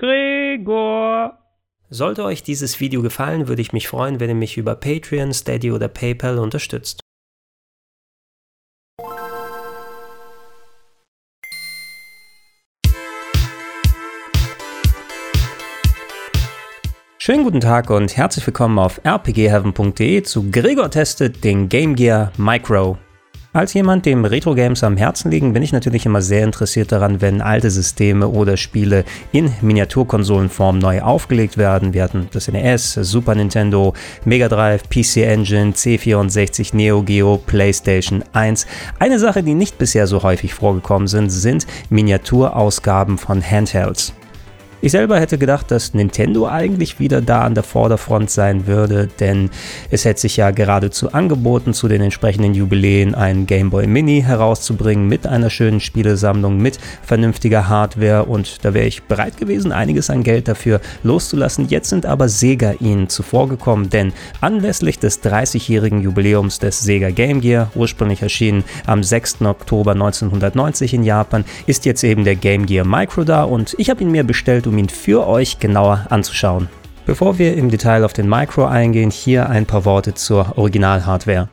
Gregor. Sollte euch dieses Video gefallen, würde ich mich freuen, wenn ihr mich über Patreon, Steady oder PayPal unterstützt. Schönen guten Tag und herzlich willkommen auf rpgheaven.de zu Gregor testet den Game Gear Micro. Als jemand, dem Retro-Games am Herzen liegen, bin ich natürlich immer sehr interessiert daran, wenn alte Systeme oder Spiele in Miniaturkonsolenform neu aufgelegt werden. Wir hatten das NES, Super Nintendo, Mega Drive, PC Engine, C64, Neo Geo, PlayStation 1. Eine Sache, die nicht bisher so häufig vorgekommen sind, sind Miniaturausgaben von Handhelds. Ich selber hätte gedacht, dass Nintendo eigentlich wieder da an der Vorderfront sein würde, denn es hätte sich ja geradezu angeboten, zu den entsprechenden Jubiläen einen Game Boy Mini herauszubringen mit einer schönen Spielesammlung, mit vernünftiger Hardware und da wäre ich bereit gewesen, einiges an Geld dafür loszulassen. Jetzt sind aber Sega ihnen zuvorgekommen, denn anlässlich des 30-jährigen Jubiläums des Sega Game Gear, ursprünglich erschienen am 6. Oktober 1990 in Japan, ist jetzt eben der Game Gear Micro da und ich habe ihn mir bestellt um ihn für euch genauer anzuschauen. Bevor wir im Detail auf den Micro eingehen, hier ein paar Worte zur Original-Hardware.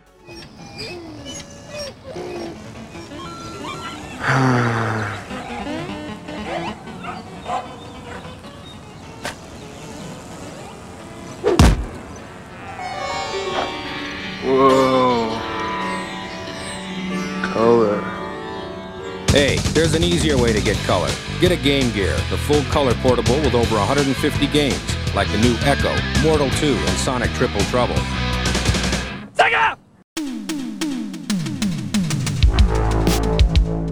Hey, there's an easier way to get color. Get a Game Gear, the full color portable with over 150 games, like the new Echo, Mortal 2, and Sonic Triple Trouble.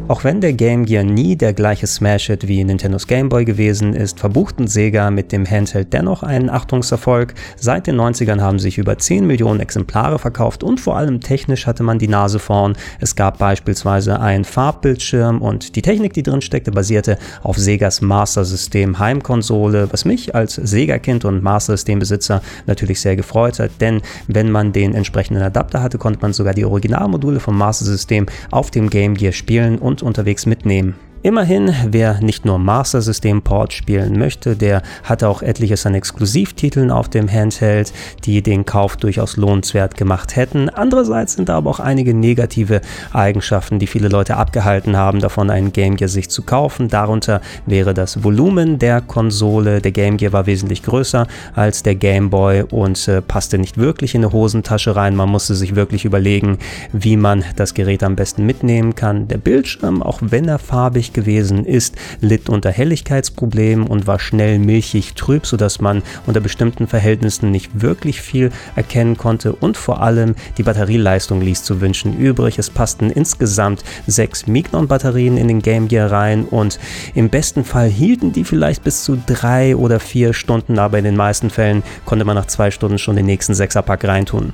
Auch wenn der Game Gear nie der gleiche Smash-Hit wie Nintendos Game Boy gewesen ist, verbuchten Sega mit dem Handheld dennoch einen Achtungserfolg. Seit den 90ern haben sich über 10 Millionen Exemplare verkauft und vor allem technisch hatte man die Nase vorn. Es gab beispielsweise einen Farbbildschirm und die Technik, die drin steckte, basierte auf Segas Master System Heimkonsole, was mich als Sega-Kind und Master System-Besitzer natürlich sehr gefreut hat, denn wenn man den entsprechenden Adapter hatte, konnte man sogar die Originalmodule vom Master System auf dem Game Gear spielen und unterwegs mitnehmen. Immerhin, wer nicht nur Master System Port spielen möchte, der hatte auch etliches an Exklusivtiteln auf dem Handheld, die den Kauf durchaus lohnenswert gemacht hätten. Andererseits sind da aber auch einige negative Eigenschaften, die viele Leute abgehalten haben, davon einen Game Gear sich zu kaufen. Darunter wäre das Volumen der Konsole. Der Game Gear war wesentlich größer als der Game Boy und äh, passte nicht wirklich in eine Hosentasche rein. Man musste sich wirklich überlegen, wie man das Gerät am besten mitnehmen kann. Der Bildschirm, auch wenn er farbig gewesen ist, litt unter Helligkeitsproblemen und war schnell milchig trüb, sodass man unter bestimmten Verhältnissen nicht wirklich viel erkennen konnte und vor allem die Batterieleistung ließ zu wünschen übrig. Es passten insgesamt sechs Mignon-Batterien in den Game Gear rein und im besten Fall hielten die vielleicht bis zu drei oder vier Stunden, aber in den meisten Fällen konnte man nach zwei Stunden schon den nächsten Sechserpack reintun.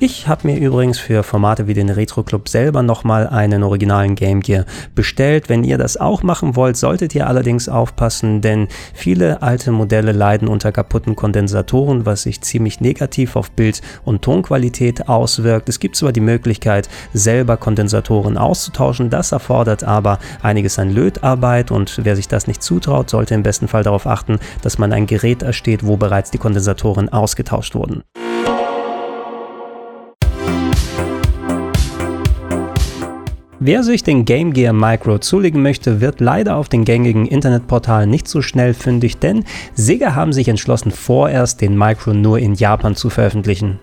Ich habe mir übrigens für Formate wie den Retro Club selber nochmal einen originalen Game Gear bestellt. Wenn ihr das auch machen wollt, solltet ihr allerdings aufpassen, denn viele alte Modelle leiden unter kaputten Kondensatoren, was sich ziemlich negativ auf Bild- und Tonqualität auswirkt. Es gibt zwar die Möglichkeit, selber Kondensatoren auszutauschen, das erfordert aber einiges an Lötarbeit und wer sich das nicht zutraut, sollte im besten Fall darauf achten, dass man ein Gerät ersteht, wo bereits die Kondensatoren ausgetauscht wurden. Wer sich den Game Gear Micro zulegen möchte, wird leider auf den gängigen Internetportalen nicht so schnell fündig, denn Sega haben sich entschlossen, vorerst den Micro nur in Japan zu veröffentlichen.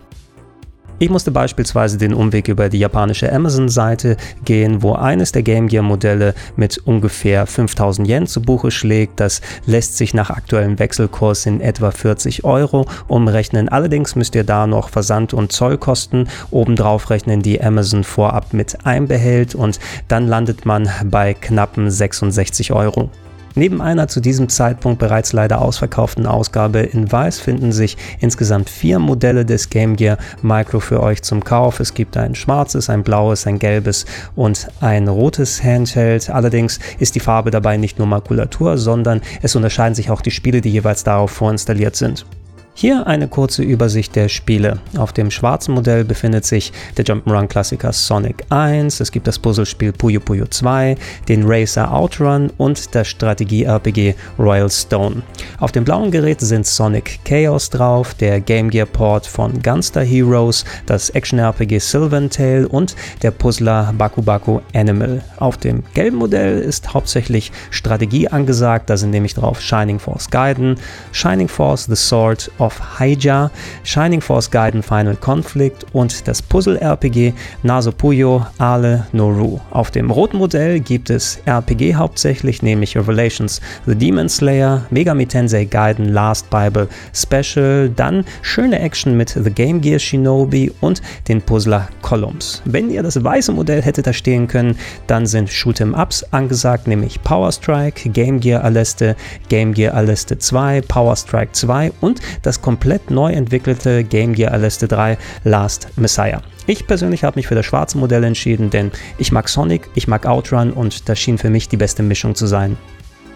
Ich musste beispielsweise den Umweg über die japanische Amazon-Seite gehen, wo eines der Game Gear-Modelle mit ungefähr 5000 Yen zu Buche schlägt. Das lässt sich nach aktuellem Wechselkurs in etwa 40 Euro umrechnen. Allerdings müsst ihr da noch Versand- und Zollkosten obendrauf rechnen, die Amazon vorab mit einbehält und dann landet man bei knappen 66 Euro. Neben einer zu diesem Zeitpunkt bereits leider ausverkauften Ausgabe in Weiß finden sich insgesamt vier Modelle des Game Gear Micro für euch zum Kauf. Es gibt ein schwarzes, ein blaues, ein gelbes und ein rotes Handheld. Allerdings ist die Farbe dabei nicht nur Makulatur, sondern es unterscheiden sich auch die Spiele, die jeweils darauf vorinstalliert sind. Hier eine kurze Übersicht der Spiele. Auf dem schwarzen Modell befindet sich der Jump'n'Run-Klassiker Sonic 1, es gibt das Puzzlespiel Puyo Puyo 2, den Racer Outrun und das Strategie-RPG Royal Stone. Auf dem blauen Gerät sind Sonic Chaos drauf, der Game Gear Port von Gunster Heroes, das Action-RPG Sylvan Tale und der Puzzler Baku Baku Animal. Auf dem gelben Modell ist hauptsächlich Strategie angesagt, da sind nämlich drauf Shining Force Gaiden, Shining Force The Sword of Haija, Shining Force Gaiden Final Conflict und das Puzzle-RPG Nasupuyo Ale Noru. Auf dem roten Modell gibt es RPG hauptsächlich, nämlich Revelations The Demon Slayer, Megami Tensei Gaiden Last Bible Special, dann schöne Action mit The Game Gear Shinobi und den Puzzler Columns. Wenn ihr das weiße Modell hättet da stehen können, dann sind Shoot'em Ups angesagt, nämlich Power Strike, Game Gear Aleste, Game Gear Aleste 2, Power Strike 2 und das komplett neu entwickelte Game Gear Aleste 3 Last Messiah. Ich persönlich habe mich für das schwarze Modell entschieden, denn ich mag Sonic, ich mag Outrun und das schien für mich die beste Mischung zu sein.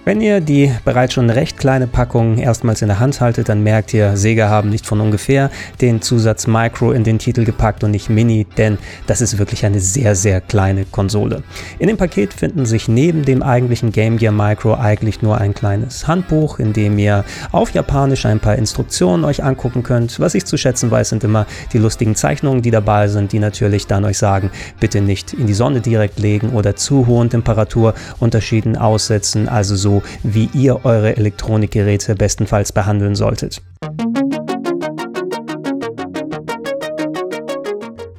Wenn ihr die bereits schon recht kleine Packung erstmals in der Hand haltet, dann merkt ihr, Sega haben nicht von ungefähr den Zusatz Micro in den Titel gepackt und nicht Mini, denn das ist wirklich eine sehr, sehr kleine Konsole. In dem Paket finden sich neben dem eigentlichen Game Gear Micro eigentlich nur ein kleines Handbuch, in dem ihr auf Japanisch ein paar Instruktionen euch angucken könnt. Was ich zu schätzen weiß, sind immer die lustigen Zeichnungen, die dabei sind, die natürlich dann euch sagen, bitte nicht in die Sonne direkt legen oder zu hohen Temperaturunterschieden aussetzen, also so wie ihr eure Elektronikgeräte bestenfalls behandeln solltet.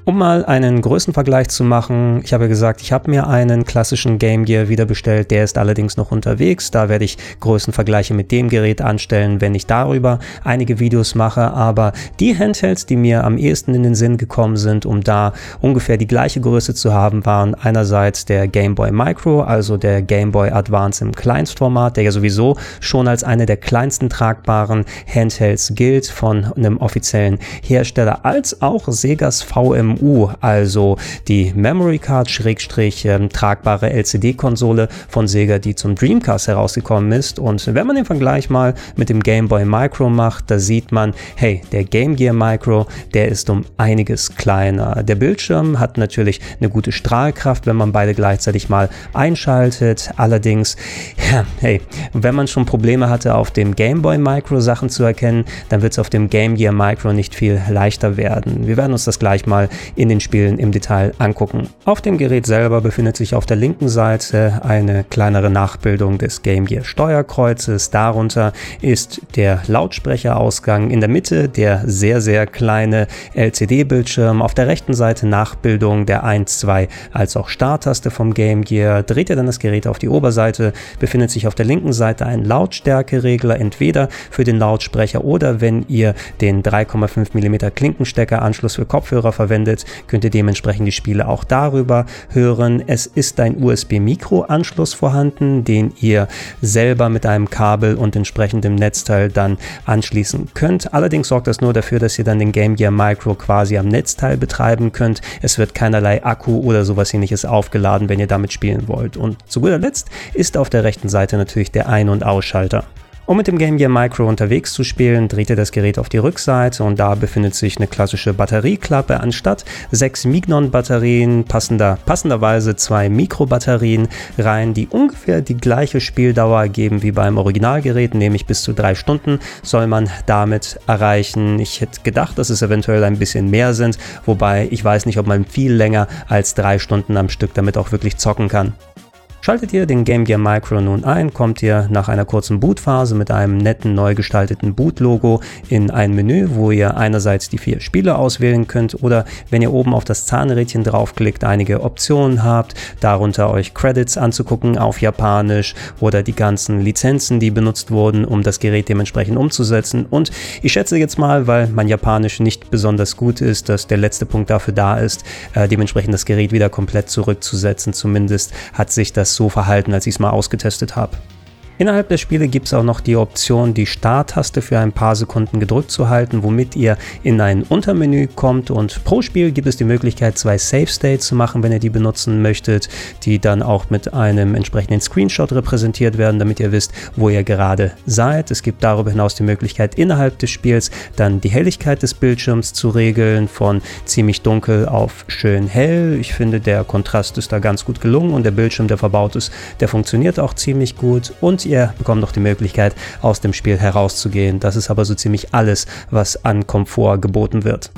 Um mal einen Größenvergleich zu machen, ich habe gesagt, ich habe mir einen klassischen Game Gear wieder bestellt, der ist allerdings noch unterwegs. Da werde ich Größenvergleiche mit dem Gerät anstellen, wenn ich darüber einige Videos mache. Aber die Handhelds, die mir am ehesten in den Sinn gekommen sind, um da ungefähr die gleiche Größe zu haben, waren einerseits der Game Boy Micro, also der Game Boy Advance im Kleinstformat, der ja sowieso schon als eine der kleinsten tragbaren Handhelds gilt von einem offiziellen Hersteller, als auch Segas VM MMU, also die Memory Card Schrägstrich ähm, tragbare LCD-Konsole von Sega, die zum Dreamcast herausgekommen ist. Und wenn man den Vergleich mal mit dem Game Boy Micro macht, da sieht man, hey, der Game Gear Micro, der ist um einiges kleiner. Der Bildschirm hat natürlich eine gute Strahlkraft, wenn man beide gleichzeitig mal einschaltet. Allerdings, ja, hey, wenn man schon Probleme hatte, auf dem Game Boy Micro Sachen zu erkennen, dann wird es auf dem Game Gear Micro nicht viel leichter werden. Wir werden uns das gleich mal in den Spielen im Detail angucken. Auf dem Gerät selber befindet sich auf der linken Seite eine kleinere Nachbildung des Game Gear Steuerkreuzes. Darunter ist der Lautsprecherausgang. In der Mitte der sehr, sehr kleine LCD-Bildschirm. Auf der rechten Seite Nachbildung der 1, 2 als auch Starttaste vom Game Gear. Dreht ihr dann das Gerät auf die Oberseite, befindet sich auf der linken Seite ein Lautstärkeregler, entweder für den Lautsprecher oder wenn ihr den 3,5 mm Klinkensteckeranschluss für Kopfhörer verwendet, verwendet, könnt ihr dementsprechend die Spiele auch darüber hören. Es ist ein USB-Mikro-Anschluss vorhanden, den ihr selber mit einem Kabel und entsprechendem Netzteil dann anschließen könnt. Allerdings sorgt das nur dafür, dass ihr dann den Game Gear Micro quasi am Netzteil betreiben könnt. Es wird keinerlei Akku oder sowas ähnliches aufgeladen, wenn ihr damit spielen wollt. Und zu guter Letzt ist auf der rechten Seite natürlich der Ein- und Ausschalter. Um mit dem Game Gear Micro unterwegs zu spielen, dreht ihr das Gerät auf die Rückseite und da befindet sich eine klassische Batterieklappe anstatt sechs Mignon-Batterien, passender, passenderweise zwei Mikrobatterien rein, die ungefähr die gleiche Spieldauer geben wie beim Originalgerät, nämlich bis zu drei Stunden soll man damit erreichen. Ich hätte gedacht, dass es eventuell ein bisschen mehr sind, wobei ich weiß nicht, ob man viel länger als drei Stunden am Stück damit auch wirklich zocken kann. Schaltet ihr den Game Gear Micro nun ein, kommt ihr nach einer kurzen Bootphase mit einem netten neu gestalteten Boot-Logo in ein Menü, wo ihr einerseits die vier Spiele auswählen könnt oder wenn ihr oben auf das Zahnrädchen draufklickt, einige Optionen habt, darunter euch Credits anzugucken auf Japanisch oder die ganzen Lizenzen, die benutzt wurden, um das Gerät dementsprechend umzusetzen. Und ich schätze jetzt mal, weil mein Japanisch nicht besonders gut ist, dass der letzte Punkt dafür da ist, äh, dementsprechend das Gerät wieder komplett zurückzusetzen. Zumindest hat sich das so verhalten, als ich es mal ausgetestet habe. Innerhalb der Spiele gibt es auch noch die Option, die Starttaste für ein paar Sekunden gedrückt zu halten, womit ihr in ein Untermenü kommt und pro Spiel gibt es die Möglichkeit, zwei Save States zu machen, wenn ihr die benutzen möchtet, die dann auch mit einem entsprechenden Screenshot repräsentiert werden, damit ihr wisst, wo ihr gerade seid. Es gibt darüber hinaus die Möglichkeit, innerhalb des Spiels dann die Helligkeit des Bildschirms zu regeln, von ziemlich dunkel auf schön hell. Ich finde, der Kontrast ist da ganz gut gelungen und der Bildschirm, der verbaut ist, der funktioniert auch ziemlich gut und ihr bekommt noch die Möglichkeit, aus dem Spiel herauszugehen. Das ist aber so ziemlich alles, was an Komfort geboten wird.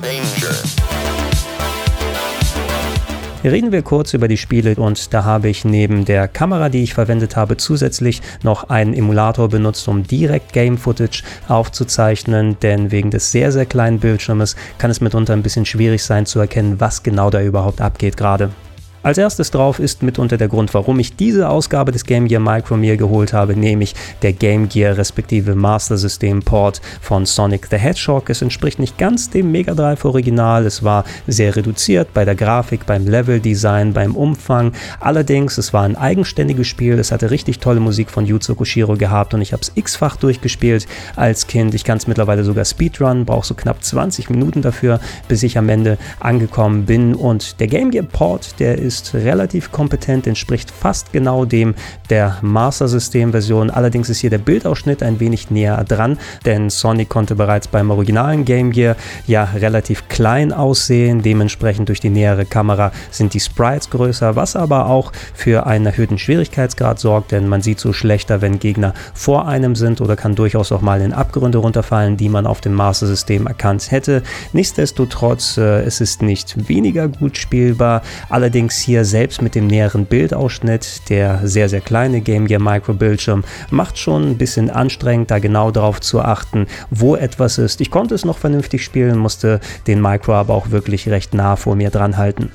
Reden wir kurz über die Spiele und da habe ich neben der Kamera, die ich verwendet habe, zusätzlich noch einen Emulator benutzt, um direkt Game Footage aufzuzeichnen, denn wegen des sehr, sehr kleinen Bildschirmes kann es mitunter ein bisschen schwierig sein zu erkennen, was genau da überhaupt abgeht gerade. Als erstes drauf ist mitunter der Grund, warum ich diese Ausgabe des Game Gear Micro mir geholt habe, nämlich der Game Gear respektive Master System Port von Sonic the Hedgehog. Es entspricht nicht ganz dem Mega Drive Original, es war sehr reduziert bei der Grafik, beim Leveldesign, beim Umfang. Allerdings, es war ein eigenständiges Spiel, es hatte richtig tolle Musik von Yuzo Koshiro gehabt und ich habe es x-fach durchgespielt als Kind. Ich kann es mittlerweile sogar Speedrun, brauche so knapp 20 Minuten dafür, bis ich am Ende angekommen bin und der Game Gear Port, der ist relativ kompetent, entspricht fast genau dem der Master System Version. Allerdings ist hier der Bildausschnitt ein wenig näher dran, denn Sonic konnte bereits beim originalen Game Gear ja relativ klein aussehen. Dementsprechend durch die nähere Kamera sind die Sprites größer, was aber auch für einen erhöhten Schwierigkeitsgrad sorgt, denn man sieht so schlechter, wenn Gegner vor einem sind oder kann durchaus auch mal in Abgründe runterfallen, die man auf dem Master System erkannt hätte. Nichtsdestotrotz, äh, es ist nicht weniger gut spielbar. Allerdings hier selbst mit dem näheren Bildausschnitt, der sehr, sehr kleine Game Gear Micro Bildschirm, macht schon ein bisschen anstrengend, da genau darauf zu achten, wo etwas ist. Ich konnte es noch vernünftig spielen, musste den Micro aber auch wirklich recht nah vor mir dran halten.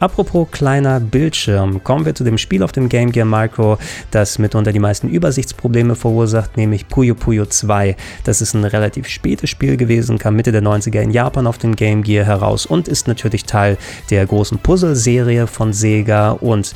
Apropos kleiner Bildschirm, kommen wir zu dem Spiel auf dem Game Gear Micro, das mitunter die meisten Übersichtsprobleme verursacht, nämlich Puyo Puyo 2. Das ist ein relativ spätes Spiel gewesen, kam Mitte der 90er in Japan auf dem Game Gear heraus und ist natürlich Teil der großen Puzzle-Serie von Sega. Und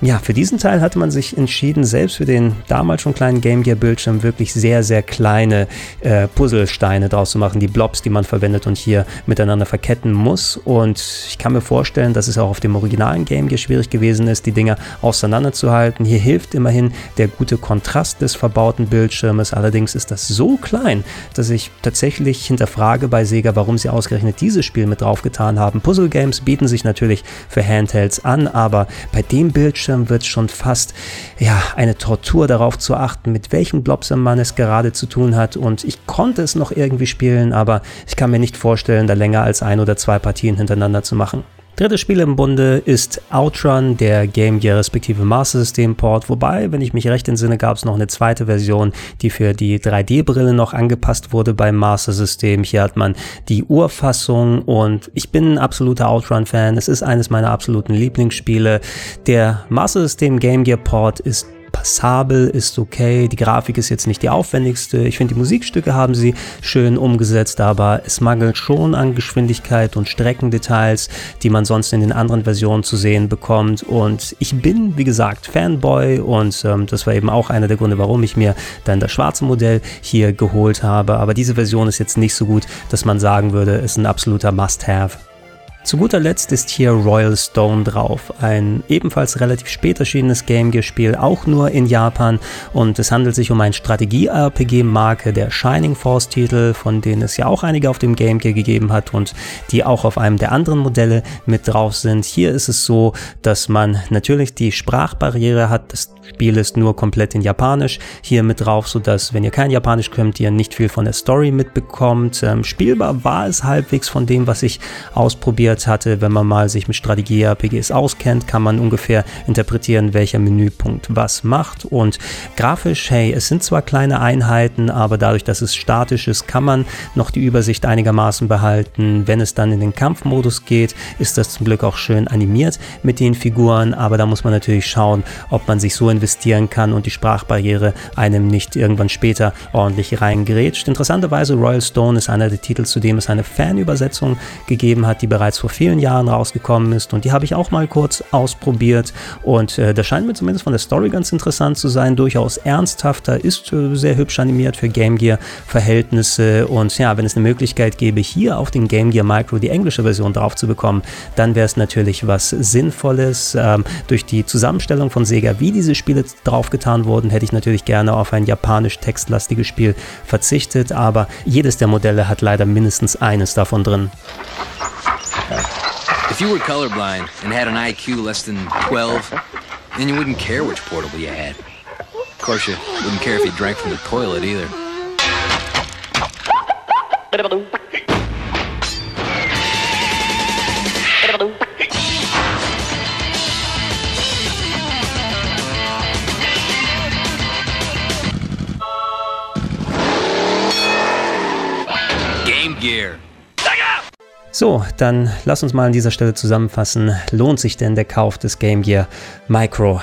ja, für diesen Teil hatte man sich entschieden, selbst für den damals schon kleinen Game Gear Bildschirm wirklich sehr, sehr kleine äh, Puzzlesteine draus zu machen, die Blobs, die man verwendet und hier miteinander verketten muss. Und ich kann mir vorstellen, dass es auch auf dem originalen Game Gear schwierig gewesen ist, die Dinger auseinanderzuhalten. Hier hilft immerhin der gute Kontrast des verbauten Bildschirmes. Allerdings ist das so klein, dass ich tatsächlich hinterfrage bei Sega, warum sie ausgerechnet dieses Spiel mit draufgetan haben. Puzzle Games bieten sich natürlich für Handhelds an, aber bei dem Bildschirm wird es schon fast ja, eine Tortur darauf zu achten, mit welchem Blobser man es gerade zu tun hat. Und ich konnte es noch irgendwie spielen, aber ich kann mir nicht vorstellen, da länger als ein oder zwei Partien hintereinander zu machen. Drittes Spiel im Bunde ist Outrun, der Game Gear respektive Master System Port, wobei, wenn ich mich recht entsinne, gab es noch eine zweite Version, die für die 3D-Brille noch angepasst wurde beim Master System. Hier hat man die Urfassung und ich bin ein absoluter Outrun-Fan. Es ist eines meiner absoluten Lieblingsspiele. Der Master System Game Gear Port ist passabel, ist okay. Die Grafik ist jetzt nicht die aufwendigste. Ich finde, die Musikstücke haben sie schön umgesetzt, aber es mangelt schon an Geschwindigkeit und Streckendetails, die man sonst in den anderen Versionen zu sehen bekommt. Und ich bin, wie gesagt, Fanboy und ähm, das war eben auch einer der Gründe, warum ich mir dann das schwarze Modell hier geholt habe. Aber diese Version ist jetzt nicht so gut, dass man sagen würde, ist ein absoluter Must-Have. Zu guter Letzt ist hier Royal Stone drauf, ein ebenfalls relativ spät erschienenes Game Gear Spiel, auch nur in Japan und es handelt sich um ein Strategie-RPG-Marke der Shining Force Titel, von denen es ja auch einige auf dem Game Gear gegeben hat und die auch auf einem der anderen Modelle mit drauf sind. Hier ist es so, dass man natürlich die Sprachbarriere hat, das Spiel ist nur komplett in Japanisch hier mit drauf, sodass wenn ihr kein Japanisch könnt, ihr nicht viel von der Story mitbekommt. Ähm, spielbar war es halbwegs von dem, was ich ausprobiert interpretiert hatte. Wenn man mal sich mit Strategie-RPGs auskennt, kann man ungefähr interpretieren, welcher Menüpunkt was macht. Und grafisch, hey, es sind zwar kleine Einheiten, aber dadurch, dass es statisch ist, kann man noch die Übersicht einigermaßen behalten. Wenn es dann in den Kampfmodus geht, ist das zum Glück auch schön animiert mit den Figuren, aber da muss man natürlich schauen, ob man sich so investieren kann und die Sprachbarriere einem nicht irgendwann später ordentlich reingrätscht. Interessanterweise, Royal Stone ist einer der Titel, zu dem es eine Fanübersetzung gegeben hat, die bereits vor vielen Jahren rausgekommen ist. Und die habe ich auch mal kurz ausprobiert. Und äh, das scheint mir zumindest von der Story ganz interessant zu sein, durchaus ernsthafter, ist äh, sehr hübsch animiert für Game Gear Verhältnisse. Und ja, wenn es eine Möglichkeit gäbe, hier auf den Game Gear Micro die englische Version drauf zu bekommen, dann wäre es natürlich was Sinnvolles. Ähm, durch die Zusammenstellung von Sega, wie diese Spiele draufgetan wurden, hätte ich natürlich gerne auf ein japanisch textlastiges Spiel verzichtet, aber jedes der Modelle hat leider mindestens eines davon drin. If you were colorblind and had an IQ less than 12, then you wouldn't care which portable you had. Of course, you wouldn't care if you drank from the toilet either. So, dann lass uns mal an dieser Stelle zusammenfassen. Lohnt sich denn der Kauf des Game Gear Micro?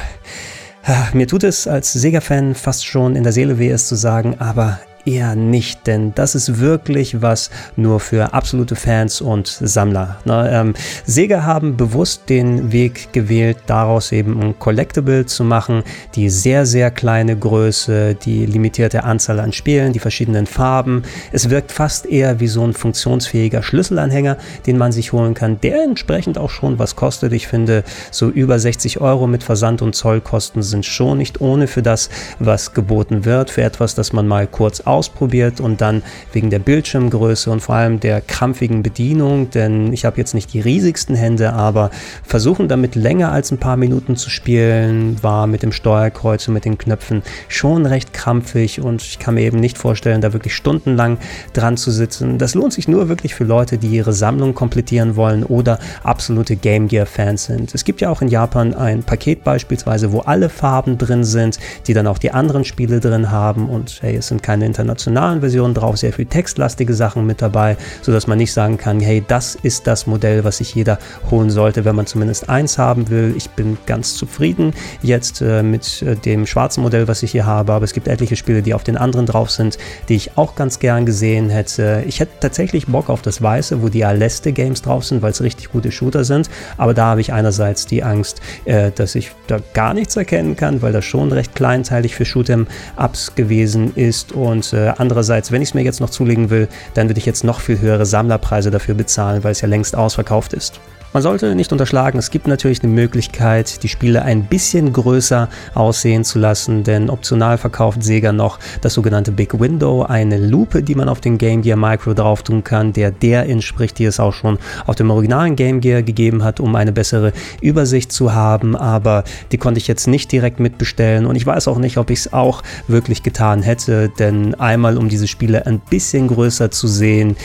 Mir tut es als Sega-Fan fast schon in der Seele weh, es zu sagen, aber eher nicht, denn das ist wirklich was nur für absolute Fans und Sammler. Ne? Ähm, Sega haben bewusst den Weg gewählt, daraus eben ein Collectible zu machen, die sehr, sehr kleine Größe, die limitierte Anzahl an Spielen, die verschiedenen Farben. Es wirkt fast eher wie so ein funktionsfähiger Schlüsselanhänger, den man sich holen kann, der entsprechend auch schon was kostet. Ich finde, so über 60 Euro mit Versand und Zollkosten sind schon nicht ohne für das, was geboten wird, für etwas, das man mal kurz ausprobiert und dann wegen der Bildschirmgröße und vor allem der krampfigen Bedienung, denn ich habe jetzt nicht die riesigsten Hände, aber versuchen damit länger als ein paar Minuten zu spielen, war mit dem Steuerkreuz und mit den Knöpfen schon recht krampfig und ich kann mir eben nicht vorstellen, da wirklich stundenlang dran zu sitzen. Das lohnt sich nur wirklich für Leute, die ihre Sammlung komplettieren wollen oder absolute Game Gear Fans sind. Es gibt ja auch in Japan ein Paket beispielsweise, wo alle Farben drin sind, die dann auch die anderen Spiele drin haben und hey, es sind keine internationalen Versionen drauf, sehr viel textlastige Sachen mit dabei, sodass man nicht sagen kann, hey, das ist das Modell, was sich jeder holen sollte, wenn man zumindest eins haben will. Ich bin ganz zufrieden jetzt äh, mit äh, dem schwarzen Modell, was ich hier habe, aber es gibt etliche Spiele, die auf den anderen drauf sind, die ich auch ganz gern gesehen hätte. Ich hätte tatsächlich Bock auf das Weiße, wo die Aleste Games drauf sind, weil es richtig gute Shooter sind, aber da habe ich einerseits die Angst, äh, dass ich da gar nichts erkennen kann, weil das schon recht kleinteilig für Shoot'em Ups gewesen ist und äh, andererseits, wenn ich es mir jetzt noch zulegen will, dann würde ich jetzt noch viel höhere Sammlerpreise dafür bezahlen, weil es ja längst ausverkauft ist. Man sollte nicht unterschlagen, es gibt natürlich eine Möglichkeit, die Spiele ein bisschen größer aussehen zu lassen, denn optional verkauft Sega noch das sogenannte Big Window, eine Lupe, die man auf den Game Gear Micro drauf tun kann, der der entspricht, die es auch schon auf dem originalen Game Gear gegeben hat, um eine bessere Übersicht zu haben, aber die konnte ich jetzt nicht direkt mitbestellen und ich weiß auch nicht, ob ich es auch wirklich getan hätte, denn einmal um diese Spiele ein bisschen größer zu sehen,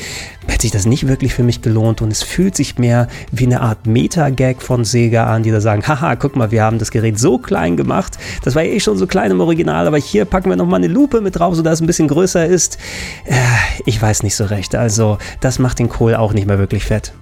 hätte sich das nicht wirklich für mich gelohnt und es fühlt sich mehr wie eine Art Meta-Gag von Sega an, die da sagen, haha, guck mal, wir haben das Gerät so klein gemacht, das war eh schon so klein im Original, aber hier packen wir nochmal eine Lupe mit drauf, sodass es ein bisschen größer ist. Äh, ich weiß nicht so recht, also das macht den Kohl auch nicht mehr wirklich fett.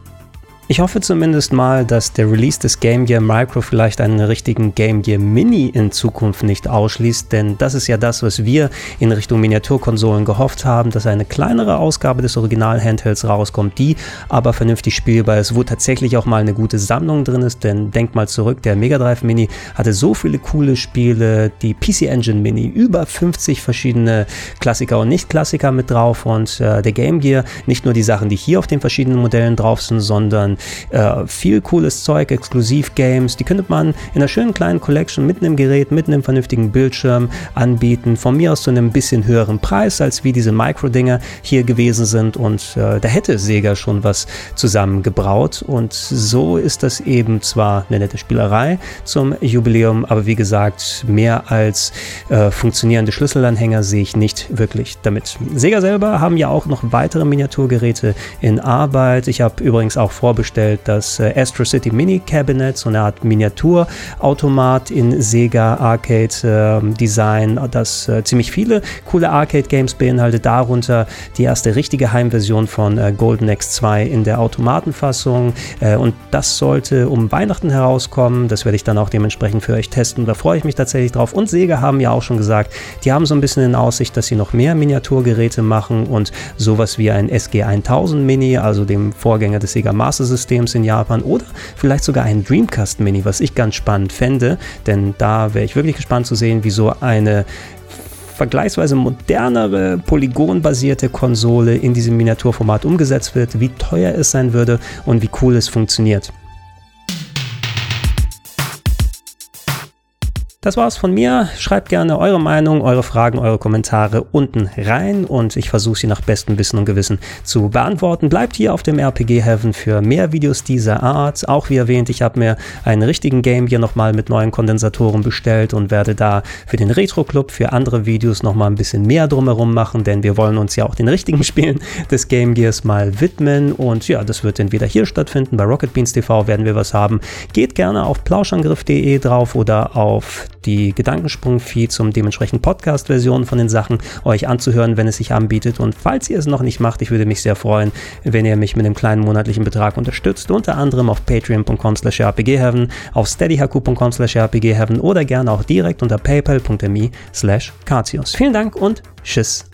Ich hoffe zumindest mal, dass der Release des Game Gear Micro vielleicht einen richtigen Game Gear Mini in Zukunft nicht ausschließt, denn das ist ja das, was wir in Richtung Miniaturkonsolen gehofft haben, dass eine kleinere Ausgabe des Original-Handhelds rauskommt, die aber vernünftig spielbar ist, wo tatsächlich auch mal eine gute Sammlung drin ist, denn denkt mal zurück, der Mega Drive Mini hatte so viele coole Spiele, die PC Engine Mini, über 50 verschiedene Klassiker und Nicht-Klassiker mit drauf und äh, der Game Gear, nicht nur die Sachen, die hier auf den verschiedenen Modellen drauf sind, sondern äh, viel cooles Zeug, Exklusiv-Games, die könnte man in einer schönen kleinen Collection mit einem Gerät, mit einem vernünftigen Bildschirm anbieten. Von mir aus zu einem bisschen höheren Preis, als wie diese Micro-Dinger hier gewesen sind. Und äh, da hätte Sega schon was zusammengebraut. Und so ist das eben zwar eine nette Spielerei zum Jubiläum, aber wie gesagt, mehr als äh, funktionierende Schlüsselanhänger sehe ich nicht wirklich damit. Sega selber haben ja auch noch weitere Miniaturgeräte in Arbeit. Ich habe übrigens auch vorbestellt, bestellt das äh, Astro City Mini Cabinet, so eine Art Miniaturautomat in Sega Arcade äh, Design, das äh, ziemlich viele coole Arcade Games beinhaltet, darunter die erste richtige Heimversion von äh, Golden X2 in der Automatenfassung. Und das sollte um Weihnachten herauskommen, das werde ich dann auch dementsprechend für euch testen, da freue ich mich tatsächlich drauf. Und Sega haben ja auch schon gesagt, die haben so ein bisschen in Aussicht, dass sie noch mehr Miniaturgeräte machen und sowas wie ein SG 1000 Mini, also dem Vorgänger des Sega Master Nintendo-Systems in Japan oder vielleicht sogar ein Dreamcast Mini, was ich ganz spannend fände, denn da wäre ich wirklich gespannt zu sehen, wie so eine vergleichsweise modernere, polygonbasierte Konsole in diesem Miniaturformat umgesetzt wird, wie teuer es sein würde und wie cool es funktioniert. Das war's von mir. Schreibt gerne eure Meinung, eure Fragen, eure Kommentare unten rein und ich versuche sie nach bestem Wissen und Gewissen zu beantworten. Bleibt hier auf dem RPG Heaven für mehr Videos dieser Art. Auch wie erwähnt, ich habe mir einen richtigen Game hier nochmal mit neuen Kondensatoren bestellt und werde da für den Retro Club, für andere Videos nochmal ein bisschen mehr drumherum machen, denn wir wollen uns ja auch den richtigen Spielen des Game Gears mal widmen und ja, das wird entweder hier stattfinden, bei Rocket Beans TV werden wir was haben. Geht gerne auf plauschangriff.de drauf oder auf die Gedankensprung-Feed zum dementsprechenden Podcast-Version von den Sachen euch anzuhören, wenn es sich anbietet. Und falls ihr es noch nicht macht, ich würde mich sehr freuen, wenn ihr mich mit einem kleinen monatlichen Betrag unterstützt, unter anderem auf patreon.com slash rpgheaven, auf steadyhaku.com slash rpgheaven oder gerne auch direkt unter paypal.me slash Vielen Dank und tschüss.